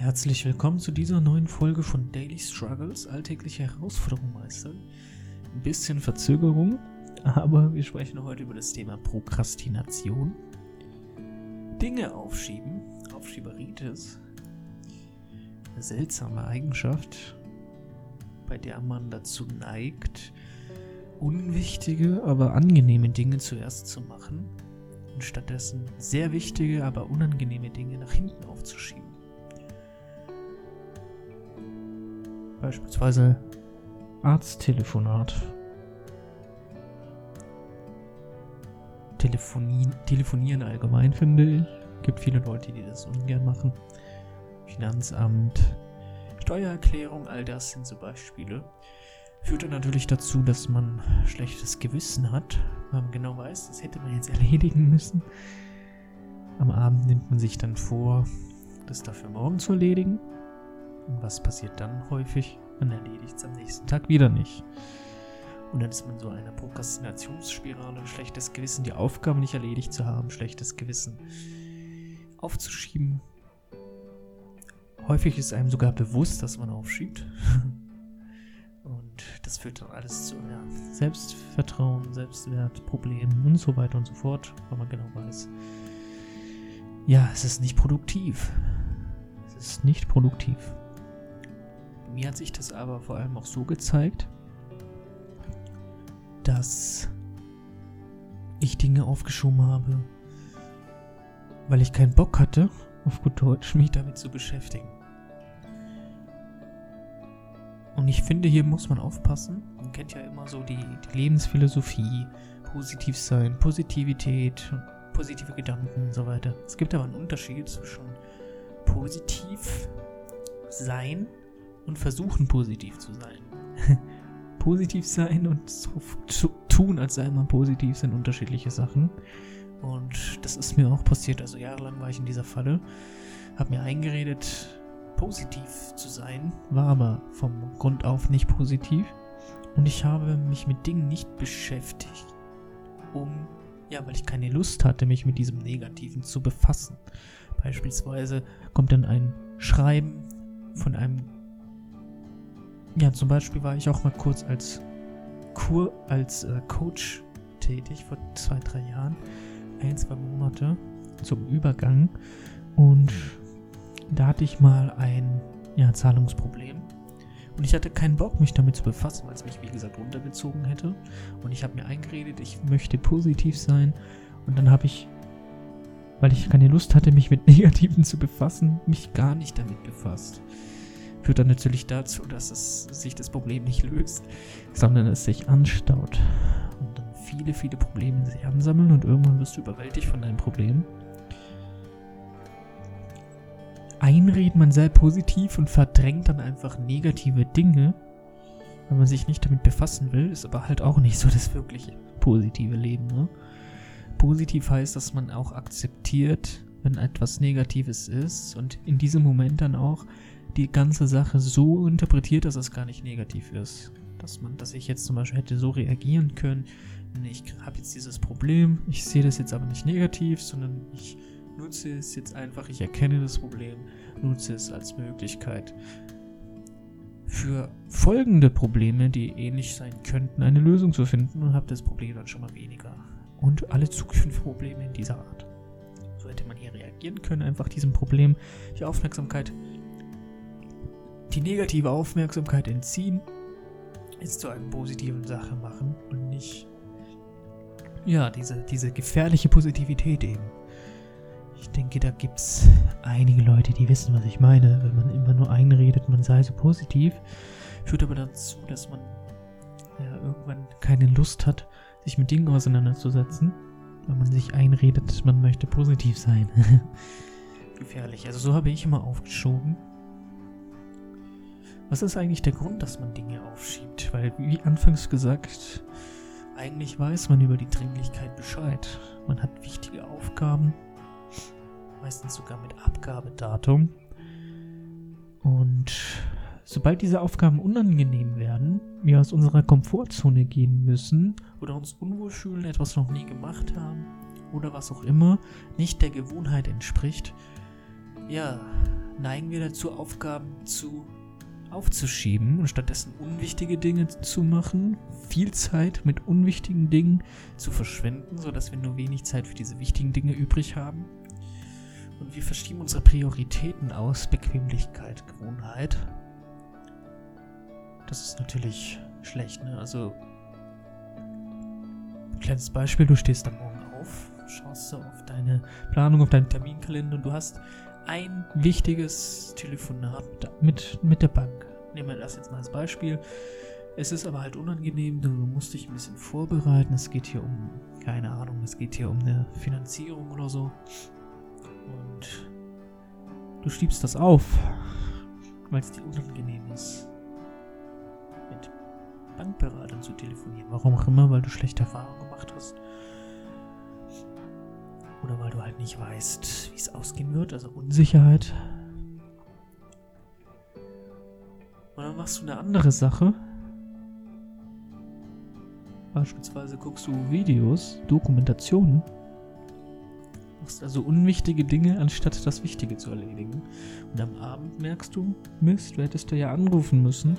Herzlich willkommen zu dieser neuen Folge von Daily Struggles, alltägliche Herausforderungen meistern. Ein bisschen Verzögerung, aber wir sprechen heute über das Thema Prokrastination. Dinge aufschieben, Aufschieberitis, eine seltsame Eigenschaft, bei der man dazu neigt, unwichtige, aber angenehme Dinge zuerst zu machen und stattdessen sehr wichtige, aber unangenehme Dinge nach hinten aufzuschieben. Beispielsweise Arzttelefonat. Telefonien, telefonieren allgemein finde ich. Gibt viele Leute, die das ungern machen. Finanzamt, Steuererklärung, all das sind so Beispiele. Führt dann natürlich dazu, dass man schlechtes Gewissen hat, weil man genau weiß, das hätte man jetzt erledigen müssen. Am Abend nimmt man sich dann vor, das dafür morgen zu erledigen. Und was passiert dann häufig? Man erledigt es am nächsten Tag wieder nicht. Und dann ist man so einer Prokrastinationsspirale, schlechtes Gewissen, die Aufgaben nicht erledigt zu haben, schlechtes Gewissen aufzuschieben. Häufig ist einem sogar bewusst, dass man aufschiebt. Und das führt dann alles zu ja, Selbstvertrauen, Selbstwert, Problemen und so weiter und so fort, weil man genau weiß, ja, es ist nicht produktiv. Es ist nicht produktiv. Mir hat sich das aber vor allem auch so gezeigt, dass ich Dinge aufgeschoben habe, weil ich keinen Bock hatte, auf gut Deutsch, mich damit zu beschäftigen. Und ich finde, hier muss man aufpassen. Man kennt ja immer so die, die Lebensphilosophie, positiv sein, Positivität, positive Gedanken und so weiter. Es gibt aber einen Unterschied zwischen positiv sein und versuchen positiv zu sein. positiv sein und so zu tun, als sei man positiv, sind unterschiedliche Sachen. Und das ist mir auch passiert. Also jahrelang war ich in dieser Falle, habe mir eingeredet, positiv zu sein, war aber vom Grund auf nicht positiv. Und ich habe mich mit Dingen nicht beschäftigt, um, ja, weil ich keine Lust hatte, mich mit diesem Negativen zu befassen. Beispielsweise kommt dann ein Schreiben von einem ja, zum Beispiel war ich auch mal kurz als Kur, als äh, Coach tätig vor zwei, drei Jahren. Ein, zwei Monate zum Übergang. Und da hatte ich mal ein ja, Zahlungsproblem. Und ich hatte keinen Bock, mich damit zu befassen, weil es mich, wie gesagt, runtergezogen hätte. Und ich habe mir eingeredet, ich möchte positiv sein. Und dann habe ich, weil ich keine Lust hatte, mich mit Negativen zu befassen, mich gar nicht damit befasst führt dann natürlich dazu, dass es sich das Problem nicht löst, sondern es sich anstaut. Und dann viele, viele Probleme sich ansammeln und irgendwann wirst du überwältigt von deinem Problem. Einreden, man sei positiv und verdrängt dann einfach negative Dinge, wenn man sich nicht damit befassen will, ist aber halt auch nicht so das wirkliche positive Leben. Ne? Positiv heißt, dass man auch akzeptiert, wenn etwas Negatives ist und in diesem Moment dann auch die ganze Sache so interpretiert, dass es gar nicht negativ ist. Dass man, dass ich jetzt zum Beispiel hätte so reagieren können, ich habe jetzt dieses Problem, ich sehe das jetzt aber nicht negativ, sondern ich nutze es jetzt einfach, ich erkenne das Problem, nutze es als Möglichkeit für folgende Probleme, die ähnlich sein könnten, eine Lösung zu finden und habe das Problem dann schon mal weniger. Und alle zukünftigen Probleme in dieser Art. So hätte man hier reagieren können, einfach diesem Problem die Aufmerksamkeit die negative Aufmerksamkeit entziehen, es zu einer positiven Sache machen und nicht, ja, diese, diese gefährliche Positivität eben. Ich denke, da gibt es einige Leute, die wissen, was ich meine. Wenn man immer nur einredet, man sei so positiv, führt aber dazu, dass man ja, irgendwann keine Lust hat, sich mit Dingen auseinanderzusetzen, weil man sich einredet, man möchte positiv sein. Gefährlich. Also so habe ich immer aufgeschoben. Was ist eigentlich der Grund, dass man Dinge aufschiebt? Weil, wie anfangs gesagt, eigentlich weiß man über die Dringlichkeit Bescheid. Man hat wichtige Aufgaben, meistens sogar mit Abgabedatum. Und sobald diese Aufgaben unangenehm werden, wir aus unserer Komfortzone gehen müssen oder uns unwohl fühlen, etwas noch nie gemacht haben oder was auch immer nicht der Gewohnheit entspricht, ja, neigen wir dazu, Aufgaben zu aufzuschieben und stattdessen unwichtige Dinge zu machen, viel Zeit mit unwichtigen Dingen zu verschwenden, sodass wir nur wenig Zeit für diese wichtigen Dinge übrig haben. Und wir verschieben unsere Prioritäten aus Bequemlichkeit, Gewohnheit. Das ist natürlich schlecht, ne? Also, kleines Beispiel, du stehst am Morgen auf, schaust du auf deine Planung, auf deinen Terminkalender und du hast ein wichtiges Telefonat mit, mit der Bank. Nehmen wir das jetzt mal als Beispiel. Es ist aber halt unangenehm, du musst dich ein bisschen vorbereiten. Es geht hier um, keine Ahnung, es geht hier um eine Finanzierung oder so. Und du schiebst das auf, weil es dir unangenehm ist, mit Bankberatern zu telefonieren. Warum auch immer, weil du schlechte Erfahrungen gemacht hast. Oder weil du halt nicht weißt, wie es ausgehen wird, also Unsicherheit. Und dann machst du eine andere Sache. Beispielsweise guckst du Videos, Dokumentationen. Machst also unwichtige Dinge, anstatt das Wichtige zu erledigen. Und am Abend merkst du, Mist, du hättest ja anrufen müssen.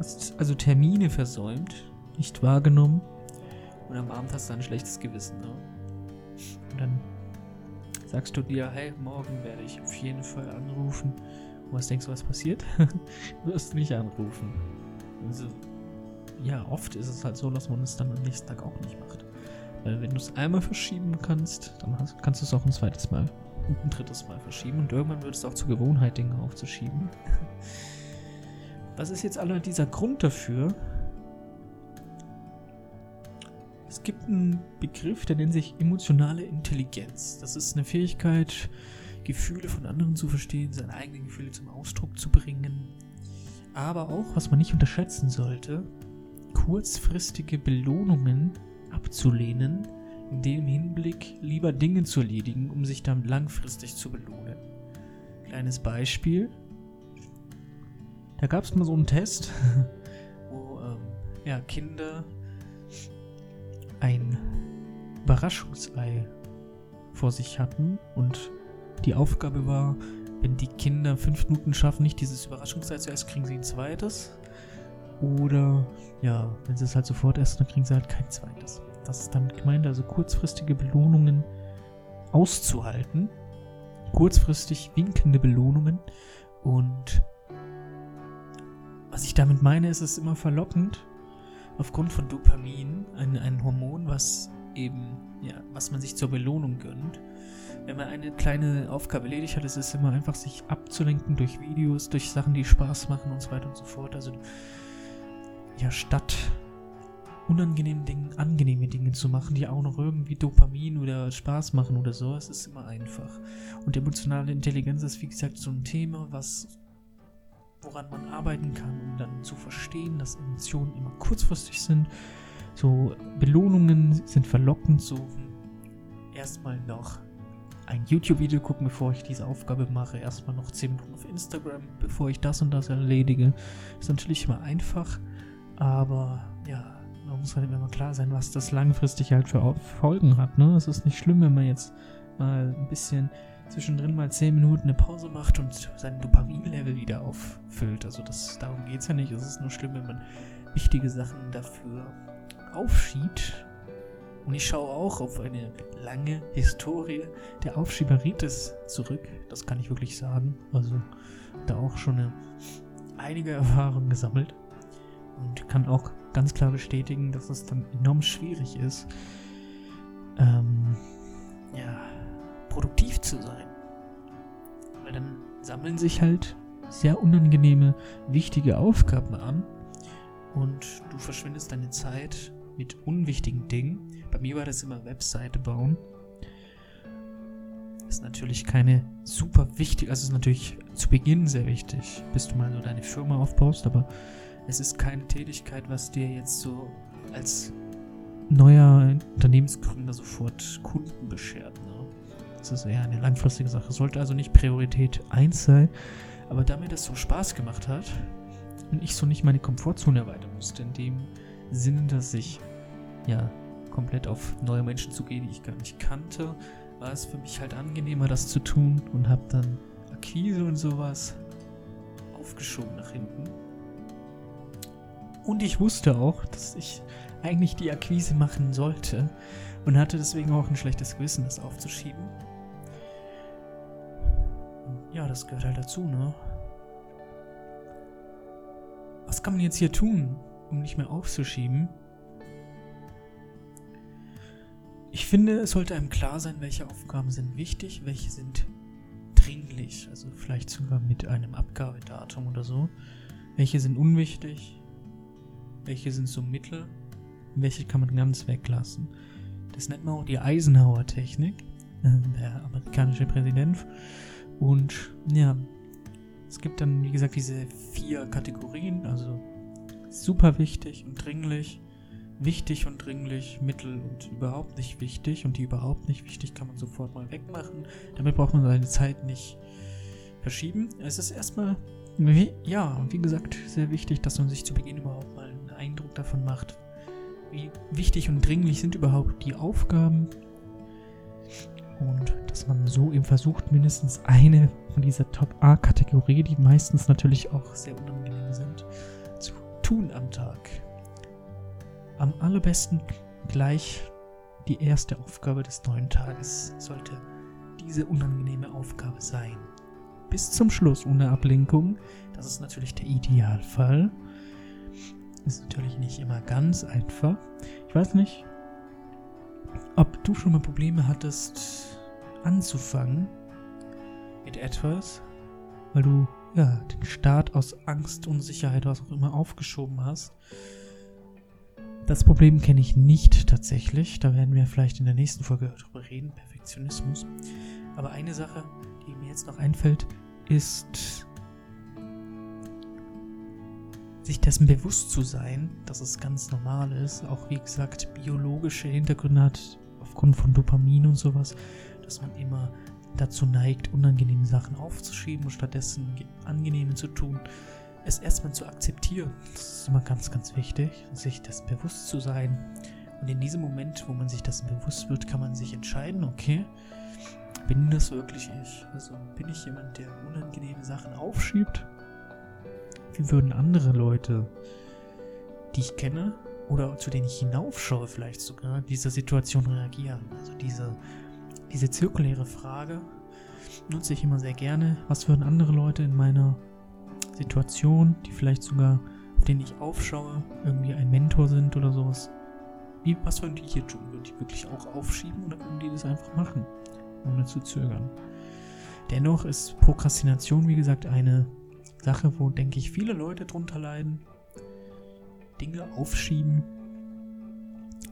Hast also Termine versäumt, nicht wahrgenommen. Und am Abend hast du ein schlechtes Gewissen. Ne? Und dann sagst du dir, hey, morgen werde ich auf jeden Fall anrufen. Und was denkst du, was passiert? du wirst nicht anrufen. Also, ja, oft ist es halt so, dass man es dann am nächsten Tag auch nicht macht. Weil wenn du es einmal verschieben kannst, dann hast, kannst du es auch ein zweites Mal und ein drittes Mal verschieben. Und irgendwann wird es auch zur Gewohnheit, Dinge aufzuschieben. Was ist jetzt aller dieser Grund dafür, es gibt einen Begriff, der nennt sich emotionale Intelligenz. Das ist eine Fähigkeit, Gefühle von anderen zu verstehen, seine eigenen Gefühle zum Ausdruck zu bringen. Aber auch, was man nicht unterschätzen sollte, kurzfristige Belohnungen abzulehnen, in dem Hinblick lieber Dinge zu erledigen, um sich dann langfristig zu belohnen. Kleines Beispiel. Da gab es mal so einen Test, wo ähm, ja, Kinder ein Überraschungsei vor sich hatten und die Aufgabe war, wenn die Kinder fünf Minuten schaffen, nicht dieses Überraschungsei zu essen, kriegen sie ein zweites. Oder ja, wenn sie es halt sofort essen, dann kriegen sie halt kein zweites. Das ist damit gemeint, also kurzfristige Belohnungen auszuhalten. Kurzfristig winkende Belohnungen. Und was ich damit meine, ist es immer verlockend, aufgrund von Dopamin, ein, ein Hormon, was eben, ja, was man sich zur Belohnung gönnt. Wenn man eine kleine Aufgabe erledigt hat, ist es immer einfach, sich abzulenken durch Videos, durch Sachen, die Spaß machen und so weiter und so fort. Also, ja, statt unangenehmen Dingen angenehme Dinge zu machen, die auch noch irgendwie Dopamin oder Spaß machen oder so, es ist immer einfach. Und emotionale Intelligenz ist, wie gesagt, so ein Thema, was woran man arbeiten kann, um dann zu verstehen, dass Emotionen immer kurzfristig sind. So Belohnungen sind verlockend, so erstmal noch ein YouTube-Video gucken, bevor ich diese Aufgabe mache. Erstmal noch 10 Minuten auf Instagram, bevor ich das und das erledige. Ist natürlich immer einfach, aber ja, man muss halt immer klar sein, was das langfristig halt für Folgen hat. Ne? Es ist nicht schlimm, wenn man jetzt mal ein bisschen zwischendrin mal 10 Minuten eine Pause macht und sein Dopamin-Level wieder auffüllt. Also das, darum geht es ja nicht. Es ist nur schlimm, wenn man wichtige Sachen dafür aufschiebt. Und ich schaue auch auf eine lange Historie der Aufschieberitis zurück. Das kann ich wirklich sagen. Also da auch schon eine, einige Erfahrungen gesammelt. Und kann auch ganz klar bestätigen, dass es dann enorm schwierig ist, ähm, ja, produktiv zu sein. Weil dann sammeln sich halt sehr unangenehme, wichtige Aufgaben an und du verschwindest deine Zeit mit unwichtigen Dingen. Bei mir war das immer Webseite bauen. Ist natürlich keine super wichtig, also ist natürlich zu Beginn sehr wichtig, bis du mal so deine Firma aufbaust, aber es ist keine Tätigkeit, was dir jetzt so als neuer Unternehmensgründer sofort Kunden beschert. Das ist eher eine langfristige Sache. Sollte also nicht Priorität 1 sein. Aber da mir das so Spaß gemacht hat und ich so nicht meine Komfortzone erweitern musste, in dem Sinne, dass ich ja komplett auf neue Menschen zugehe, die ich gar nicht kannte, war es für mich halt angenehmer, das zu tun und habe dann Akquise und sowas aufgeschoben nach hinten. Und ich wusste auch, dass ich eigentlich die Akquise machen sollte und hatte deswegen auch ein schlechtes Gewissen, das aufzuschieben. Ja, das gehört halt dazu, ne? Was kann man jetzt hier tun, um nicht mehr aufzuschieben? Ich finde, es sollte einem klar sein, welche Aufgaben sind wichtig, welche sind dringlich, also vielleicht sogar mit einem Abgabedatum oder so. Welche sind unwichtig, welche sind so mittel, welche kann man ganz weglassen. Das nennt man auch die Eisenhower-Technik, äh, der amerikanische Präsident. Und ja, es gibt dann, wie gesagt, diese vier Kategorien, also super wichtig und dringlich, wichtig und dringlich, mittel und überhaupt nicht wichtig. Und die überhaupt nicht wichtig kann man sofort mal wegmachen. Damit braucht man seine Zeit nicht verschieben. Es ist erstmal, ja, wie gesagt, sehr wichtig, dass man sich zu Beginn überhaupt mal einen Eindruck davon macht, wie wichtig und dringlich sind überhaupt die Aufgaben. Dass man so eben versucht, mindestens eine von dieser Top-A-Kategorie, die meistens natürlich auch sehr unangenehm sind, zu tun am Tag am allerbesten gleich die erste Aufgabe des neuen Tages sollte diese unangenehme Aufgabe sein. Bis zum Schluss ohne Ablenkung. Das ist natürlich der Idealfall. Ist natürlich nicht immer ganz einfach. Ich weiß nicht, ob du schon mal Probleme hattest, anzufangen mit etwas, weil du ja den Start aus Angst, Unsicherheit, was auch immer aufgeschoben hast. Das Problem kenne ich nicht tatsächlich. Da werden wir vielleicht in der nächsten Folge darüber reden. Perfektionismus. Aber eine Sache, die mir jetzt noch einfällt, ist sich dessen bewusst zu sein, dass es ganz normal ist, auch wie gesagt biologische Hintergründe hat, aufgrund von Dopamin und sowas, dass man immer dazu neigt, unangenehme Sachen aufzuschieben und stattdessen angenehme zu tun es erstmal zu akzeptieren. Das ist immer ganz, ganz wichtig, sich das bewusst zu sein. Und in diesem Moment, wo man sich das bewusst wird, kann man sich entscheiden, okay, bin das wirklich ich? Also bin ich jemand, der unangenehme Sachen aufschiebt? Wie würden andere Leute, die ich kenne oder zu denen ich hinaufschaue, vielleicht sogar, dieser Situation reagieren? Also diese, diese zirkuläre Frage nutze ich immer sehr gerne. Was würden andere Leute in meiner Situationen, die vielleicht sogar, auf denen ich aufschaue, irgendwie ein Mentor sind oder sowas. Wie, was würden die hier tun? Würden die wirklich auch aufschieben oder würden die das einfach machen, ohne zu zögern? Dennoch ist Prokrastination, wie gesagt, eine Sache, wo, denke ich, viele Leute drunter leiden. Dinge aufschieben.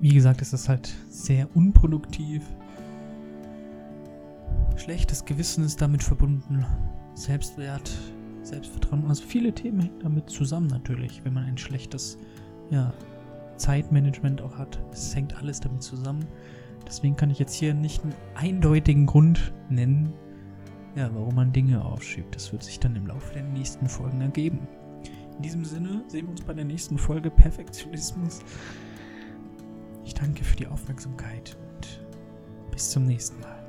Wie gesagt, es ist halt sehr unproduktiv. Schlechtes Gewissen ist damit verbunden. Selbstwert Selbstvertrauen. Also viele Themen hängen damit zusammen natürlich, wenn man ein schlechtes ja, Zeitmanagement auch hat. Es hängt alles damit zusammen. Deswegen kann ich jetzt hier nicht einen eindeutigen Grund nennen, ja, warum man Dinge aufschiebt. Das wird sich dann im Laufe der nächsten Folgen ergeben. In diesem Sinne sehen wir uns bei der nächsten Folge Perfektionismus. Ich danke für die Aufmerksamkeit und bis zum nächsten Mal.